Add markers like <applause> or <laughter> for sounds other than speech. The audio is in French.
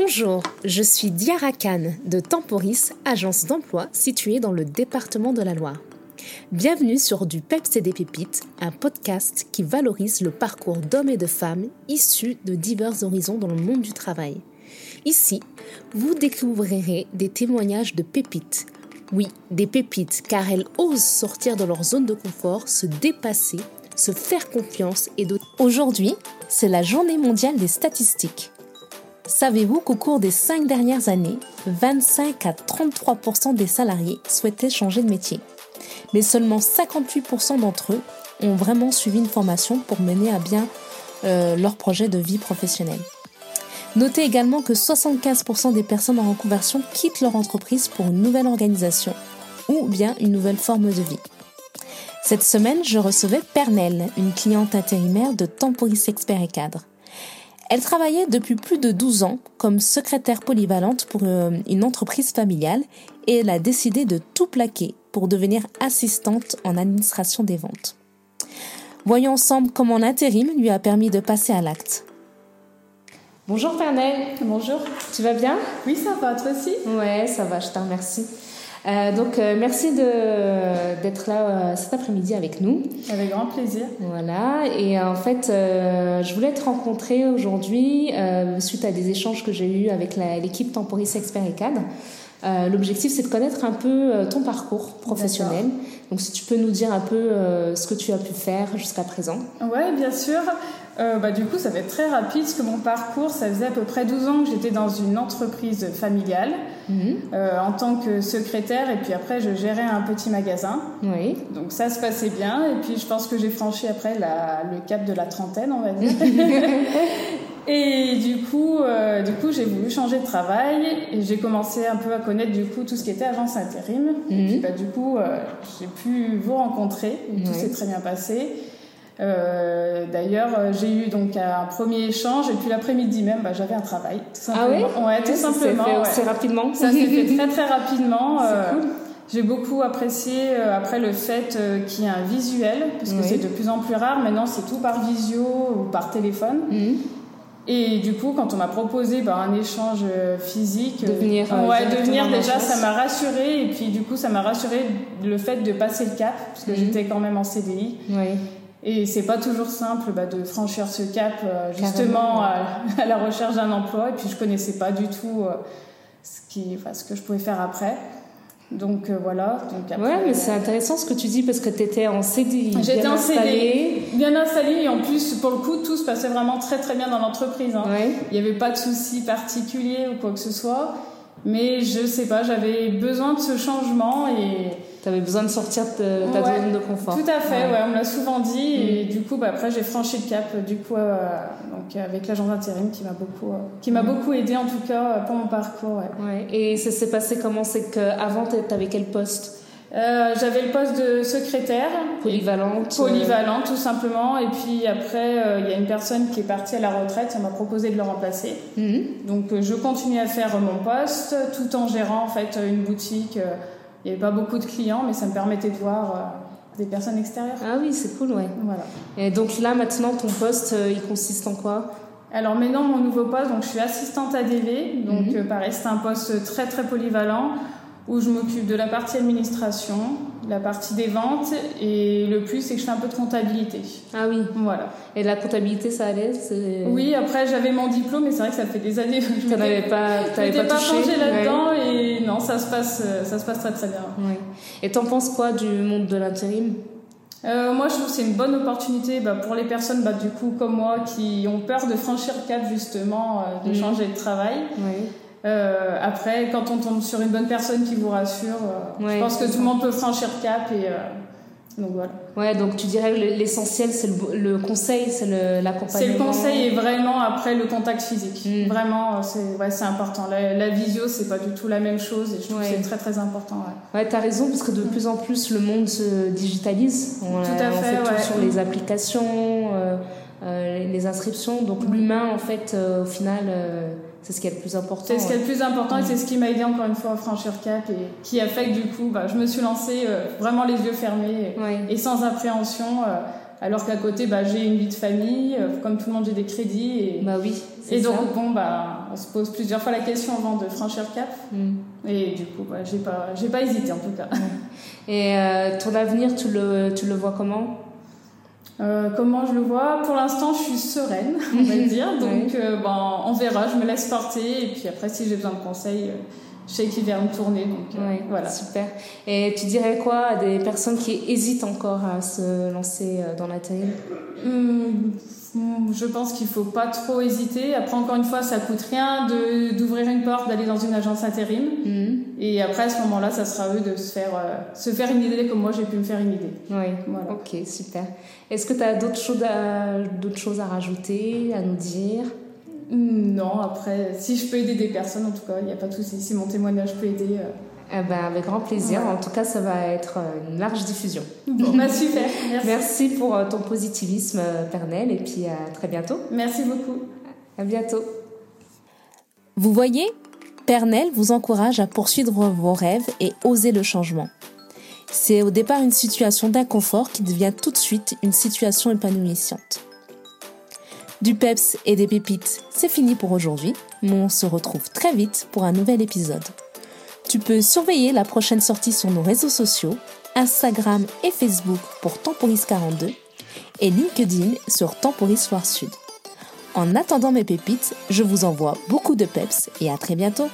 Bonjour, je suis Diara Khan de Temporis, agence d'emploi située dans le département de la Loire. Bienvenue sur Du Peps et des Pépites, un podcast qui valorise le parcours d'hommes et de femmes issus de divers horizons dans le monde du travail. Ici, vous découvrirez des témoignages de pépites. Oui, des pépites, car elles osent sortir de leur zone de confort, se dépasser, se faire confiance et d'autres. Aujourd'hui, c'est la journée mondiale des statistiques. Savez-vous qu'au cours des cinq dernières années, 25 à 33% des salariés souhaitaient changer de métier? Mais seulement 58% d'entre eux ont vraiment suivi une formation pour mener à bien euh, leur projet de vie professionnelle. Notez également que 75% des personnes en reconversion quittent leur entreprise pour une nouvelle organisation ou bien une nouvelle forme de vie. Cette semaine, je recevais Pernelle, une cliente intérimaire de Temporis Expert et Cadre. Elle travaillait depuis plus de 12 ans comme secrétaire polyvalente pour euh, une entreprise familiale et elle a décidé de tout plaquer pour devenir assistante en administration des ventes. Voyons ensemble comment l'intérim lui a permis de passer à l'acte. Bonjour Pernelle. Bonjour. Tu vas bien? Oui, ça va, toi aussi? Ouais, ça va, je te remercie. Euh, donc, euh, merci d'être là euh, cet après-midi avec nous. Avec grand plaisir. Voilà. Et en fait, je voulais te rencontrer aujourd'hui suite à des échanges que j'ai eus avec l'équipe Temporis Expert et Cadre. L'objectif, c'est de connaître un peu ton parcours professionnel. Donc, si tu peux nous dire un peu ce que tu as pu faire jusqu'à présent. Ouais, bien sûr. Euh, bah, du coup, ça va être très rapide parce que mon parcours, ça faisait à peu près 12 ans que j'étais dans une entreprise familiale mhm. euh, en tant que secrétaire et puis après, je gérais un petit magasin. Oui. Donc ça se passait bien et puis je pense que j'ai franchi après le cap de la trentaine, on va dire. <laughs> et du coup, euh, du coup, j'ai voulu changer de travail et j'ai commencé un peu à connaître du coup tout ce qui était agence intérim. Et puis mhm. bah, du coup, j'ai pu vous rencontrer. Tout s'est très bien passé. Euh, D'ailleurs, euh, j'ai eu donc un premier échange et puis l'après-midi même, bah, j'avais un travail. Tout simplement. Ah oui Ouais, tout simplement. Ça s'est rapidement. Ça s'est fait très très rapidement. <laughs> Euh, cool. J'ai beaucoup apprécié euh, après le fait qu'il y ait un visuel, parce que c'est de plus en plus rare. Maintenant, c'est tout par visio ou par téléphone. Mhm. Et du coup, quand on m'a proposé bah, un échange physique, de venir, ouais, de venir déjà, ça m'a rassuré. Et puis du coup, ça m'a rassuré le fait de passer le cap, parce que mhm. j'étais quand même en CDI. Oui. Et c'est pas toujours simple bah, de franchir ce cap euh, justement <laughs> à, la recherche d'un emploi. Et puis je connaissais pas du tout euh, ce, qui, enfin, ce que je pouvais faire après. Donc euh, voilà. Donc après, ouais, mais c'est intéressant ce que tu dis parce que tu étais en CDI. J'étais en CDI, bien installée et en plus, pour le coup, tout se passait vraiment très très bien dans l'entreprise. Hein. Il n'y avait pas de soucis particuliers ou quoi que ce soit. Mais je sais pas, j'avais besoin de ce changement et tu avais besoin de sortir de ta zone de confort. Tout à fait, ouais. on me l'a souvent dit. Et mm. du coup, bah, après, j'ai franchi le cap du coup, euh, donc, avec l'agent d'intérim qui m'a beaucoup, euh, qui m'a mm. beaucoup aidé en tout cas pour mon parcours. Ouais. Et ça s'est passé comment? C'est qu'avant, tu avais quel poste? Euh, j'avais le poste de secrétaire. Polyvalente. Polyvalente, tout simplement. Et puis après, il y a une personne qui est partie à la retraite. Ça m'a proposé de le remplacer. Mm. Donc, je continue à faire mon poste tout en gérant en fait une boutique il n'y avait pas beaucoup de clients, mais ça me permettait de voir euh, des personnes extérieures. Ah oui, c'est cool, ouais. Voilà. Et donc là, maintenant, ton poste, euh, il consiste en quoi? Alors maintenant, mon nouveau poste, donc je suis assistante ADV, donc mhm. euh, pareil, c'est un poste très très polyvalent où je m'occupe de la partie administration, la partie des ventes et le plus c'est que je fais un peu de comptabilité. Ah oui. Voilà. Et la comptabilité ça allait? Oui, après j'avais mon diplôme mais c'est vrai que ça fait des années que je n'avais pas pas, pas changé là-dedans ça se passe ça se passe très très bien. Et t'en penses quoi du monde de l'intérim? Euh, moi, je trouve que c'est une bonne opportunité bah, pour les personnes, bah, du coup, comme moi, qui ont peur de franchir le cap, justement, euh, de mhm. changer de travail. Oui. Euh, après, quand on tombe sur une bonne personne qui vous rassure, euh, je pense que tout le monde peut franchir cap et euh, donc voilà. Ouais, donc tu dirais que l'essentiel c'est le, conseil, c'est l'accompagnement. C'est le conseil et vraiment après le contact physique. Hmm. Vraiment, c'est ouais, important. La, visio, c'est pas du tout la même chose et je trouve que c'est très très important. Ouais, ouais tu as raison parce que de plus en plus le monde se digitalise. On, tout à fait, tout sur les applications, les inscriptions. Donc l'humain, en fait, au final c'est ce qui est le plus important. C'est ce qui est le plus important et c'est ce qui m'a aidé encore une fois à franchir cap et qui a fait que du coup, bah, je me suis lancée euh, vraiment les yeux fermés et, sans appréhension. Euh, Alors qu'à côté, bah, j'ai une vie de famille, euh, comme tout le monde, j'ai des crédits. Et, bah oui. Et donc, bon, bah, on se pose plusieurs fois la question avant de franchir le cap. Mm. Et du coup, bah, j'ai pas, j'ai pas hésité en tout cas. Et euh, ton avenir, tu le, tu le vois comment? Euh, comment je le vois? Pour l'instant, je suis sereine, on va <laughs> dire. Donc, bon, on verra. Je me laisse porter. Et puis après, si j'ai besoin de conseils, je sais qu'il vient me tourner. Donc, voilà. Super. Et tu dirais quoi à des personnes qui hésitent encore à se lancer dans l'intérim hum, je pense qu'il faut pas trop hésiter. Après, encore une fois, ça coûte rien d'ouvrir une porte, d'aller dans une agence intérim. Mhm. Et après, à ce moment-là, ça sera eux de se faire, euh, se faire une idée comme moi, j'ai pu me faire une idée. Oui, voilà. ok, super. Est-ce que tu as d'autres choses, à, d'autres choses à rajouter, à nous dire? Non, après, si je peux aider des personnes, en tout cas, il n'y a pas de souci. Si mon témoignage peut aider. Euh, eh ben, avec grand plaisir. En tout cas, ça va être euh, une large diffusion. Bon, bah, super. Merci. Merci pour euh, ton positivisme, Pernel, et puis à très bientôt. Merci beaucoup. À bientôt. Vous voyez, Pernel vous encourage à poursuivre vos rêves et oser le changement. C'est au départ une situation d'inconfort qui devient tout de suite une situation épanouissante. Du peps et des pépites, c'est fini pour aujourd'hui, mais on se retrouve très vite pour un nouvel épisode. Tu peux surveiller la prochaine sortie sur nos réseaux sociaux, Instagram et Facebook pour Temporis42 et LinkedIn sur Temporis Soir Sud. En attendant mes pépites, je vous envoie beaucoup de peps et à très bientôt.